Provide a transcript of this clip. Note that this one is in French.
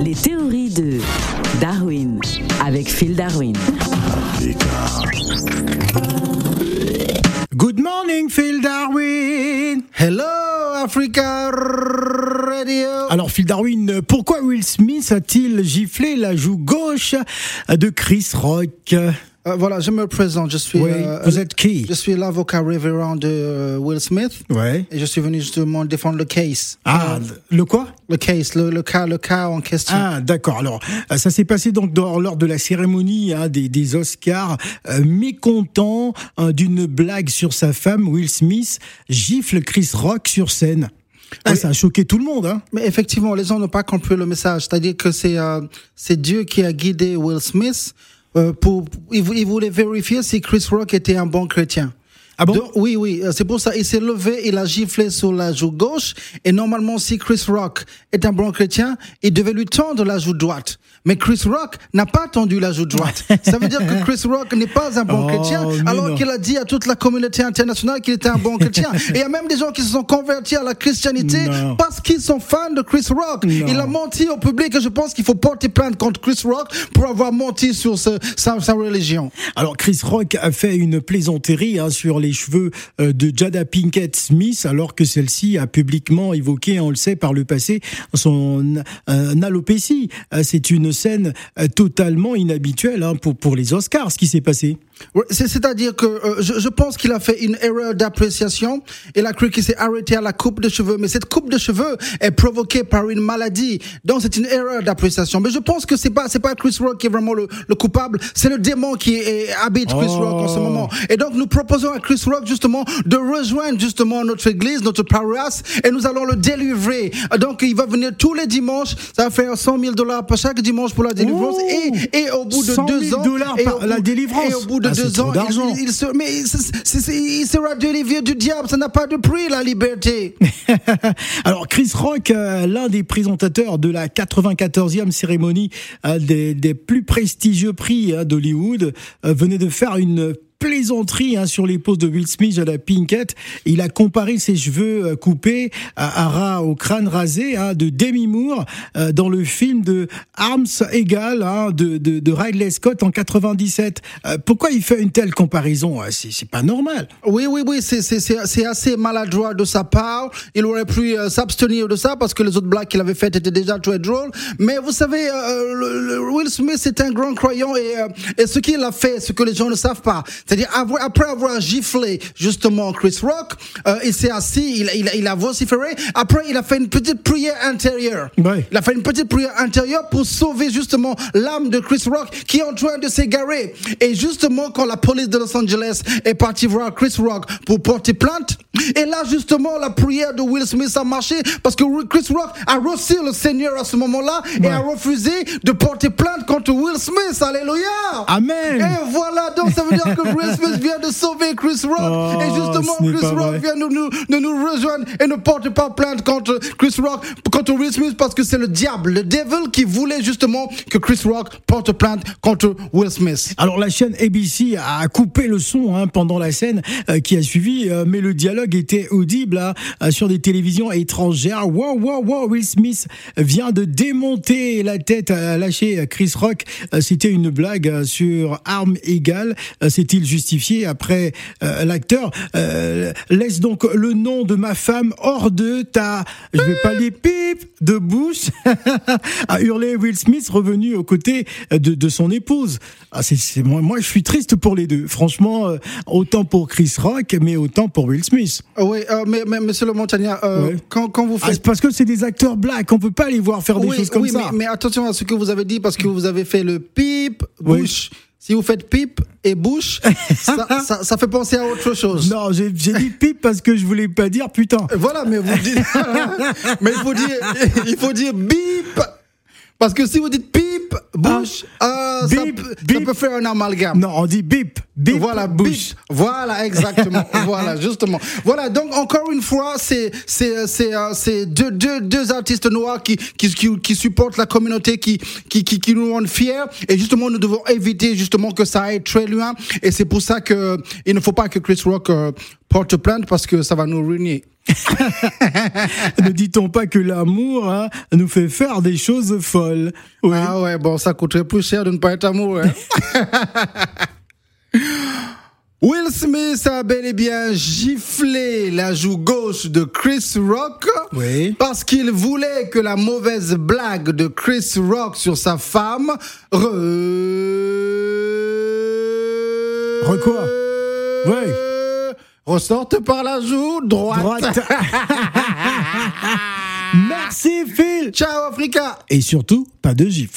Les théories de Darwin avec Phil Darwin. Good morning, Phil Darwin. Hello, Africa Radio. Alors, Phil Darwin, pourquoi Will Smith a-t-il giflé la joue gauche de Chris Rock? Euh, voilà, je me présente. Je suis. Oui, euh, vous êtes qui? Je suis l'avocat révérend de euh, Will Smith. Ouais. Et je suis venu justement défendre le case. Ah, le quoi? Le case, le, le cas, le cas en question. Ah, d'accord. Alors, euh, ça s'est passé donc dans- lors de la cérémonie hein, des, des Oscars. Euh, mécontent hein, d'une blague sur sa femme, Will Smith gifle Chris Rock sur scène. Ah. Ça a choqué tout le monde. Hein. Mais effectivement, les gens n'ont pas compris le message. C'est-à-dire que c'est euh, c'est Dieu qui a guidé Will Smith euh, pour. Il, vou- il voulait vérifier si Chris Rock était un bon chrétien. Ah bon? Oui, oui, euh, c'est pour ça. Il s'est levé, il a giflé sur la joue gauche. Et normalement, si Chris Rock est un bon chrétien, il devait lui tendre la joue droite. Mais Chris Rock n'a pas tendu la joue droite. Ça veut dire que Chris Rock n'est pas un bon Oh, chrétien, alors qu'il a dit à toute la communauté internationale qu'il était un bon chrétien. Et il y a même des gens qui se sont convertis à la christianité Non. parce qu'ils sont fans de Chris Rock. Non. Il a menti au public et je pense qu'il faut porter plainte contre Chris Rock pour avoir menti sur ce- sa, sa religion. Alors Chris Rock a fait une plaisanterie hein, sur les cheveux euh, de Jada Pinkett Smith, alors que celle-ci a publiquement évoqué, on le sait par le passé, son alopécie. Euh, C'est une scène euh, totalement inhabituelle hein, pour pour les Oscars. Ce qui s'est passé. C'est-à-dire que euh, je, je pense qu'il a fait une erreur d'appréciation. Il a cru qu'il s'est arrêté à la coupe de cheveux, mais cette coupe de cheveux est provoquée par une maladie. Donc c'est une erreur d'appréciation. Mais je pense que c'est pas c'est pas Chris Rock qui est vraiment le, le coupable, c'est le démon qui est- habite Chris Oh. Rock en ce moment. Et donc nous proposons à Chris Rock justement de rejoindre justement notre église, notre paroisse, et nous allons le délivrer. Donc il va venir tous les dimanches. Ça va faire 100 000 dollars par chaque dimanche pour la délivrance. Oh. Et, et au bout de 100 000 deux ans, dollars et par au la délivrance. Et au bout de Ah, deux ans, il, il se, mais il sera délivré du diable. Ça n'a pas de prix, la liberté. Alors Chris Rock, euh, l'un des présentateurs de la 94e cérémonie des, des plus prestigieux prix hein, d'Hollywood, euh, venait de faire une plaisanterie hein, sur les poses de Will Smith à la Pinkett. Il a comparé ses cheveux euh, coupés à, à ras au crâne rasé hein, de Demi Moore euh, dans le film de Arms Egal hein, de, de, de Ridley Scott en 97. Euh, pourquoi il fait une telle comparaison Euh, C'est pas normal. Oui, oui, oui, c'est- c'est c'est- assez maladroit de sa part. Il aurait pu euh, s'abstenir de ça parce que les autres blagues qu'il avait faites étaient déjà très drôles. Mais vous savez, euh, le- Will Smith est un grand croyant et, et ce qu'il a fait, ce que les gens ne savent pas, c'est-à-dire après avoir giflé justement Chris Rock, euh, il s'est assis, il, a- il, a- il a vociféré. Après, il a fait une petite prière intérieure. Ouais. Il a fait une petite prière intérieure pour sauver justement l'âme de Chris Rock qui est en train de s'égarer. Et justement, quand la police de Los Angeles est partie voir Chris Rock pour porter plainte, et là justement, la prière de Will Smith a marché parce que Chris Rock a reçu le Seigneur à ce moment-là et a refusé de porter plainte contre Will Smith. Alléluia. Amen. Et voilà, donc ça veut dire que Will Smith vient de sauver Chris Rock. Oh, et justement, Chris Rock vrai. vient de nous, de nous rejoindre et ne porte pas plainte contre Chris Rock, contre Will Smith, parce que c'est le diable, le devil qui voulait justement que Chris Rock porte plainte contre Will Smith. Alors la chaîne ABC a coupé le son hein, pendant la scène euh, qui a suivi, euh, mais le dialogue était audible hein, euh, sur des télévisions étrangères. Wow, wow, wow, Will Smith vient de démonter la tête à lâcher Chris Rock. Euh, C'était une blague euh, sur arme égale. Euh, S'est-il justifié après euh, l'acteur? Euh, laisse donc le nom de ma femme hors de ta, je vais pas les pip de bouche, a hurlé Will Smith revenu aux côtés de, son épouse. Ah, c'est, moi, moi, je suis triste pour les deux. Franchement, euh, autant pour Chris Rock, mais autant pour Will Smith. Euh, oui, euh, mais, mais monsieur le montagnard, euh, Ouais. quand, quand vous Ah, faites... parce que c'est des acteurs blacks, on peut pas les voir faire des choses comme oui, ça. Mais, mais attention à ce que vous avez dit parce que vous avez fait le pip, Oui. bouche. Si vous faites pipe et bouche, ça, ça, ça fait penser à autre chose. Non, j'ai, j'ai dit pipe parce que je voulais pas dire putain. Voilà, mais vous dites. mais il faut dire, il faut dire bip. Parce que si vous dites pipe, bouche, euh, ça, Bip, peut- ça bip. peut faire un amalgame. Non, on dit bip, bip, voilà, bouche. bip. Voilà, exactement. voilà, justement. Voilà, donc encore une fois, c'est c'est c'est euh, c'est deux, deux deux artistes noirs qui qui qui, qui supportent la communauté, qui qui qui, qui nous rendent fiers. Et justement, nous devons éviter justement que ça aille très loin. Et c'est pour ça que il ne faut pas que Chris Rock euh, porte plainte parce que ça va nous ruiner. ne dit-on pas que l'amour hein, nous fait faire des choses folles? Oui. Ah ouais, bon, ça coûterait plus cher de ne pas être amoureux. Hein. Will Smith a bel et bien giflé la joue gauche de Chris Rock oui. parce qu'il voulait que la mauvaise blague de Chris Rock sur sa femme re... Re quoi Oui. Ressorte par la joue droite. droite. Merci Phil. Ciao Africa. Et surtout, pas de gif.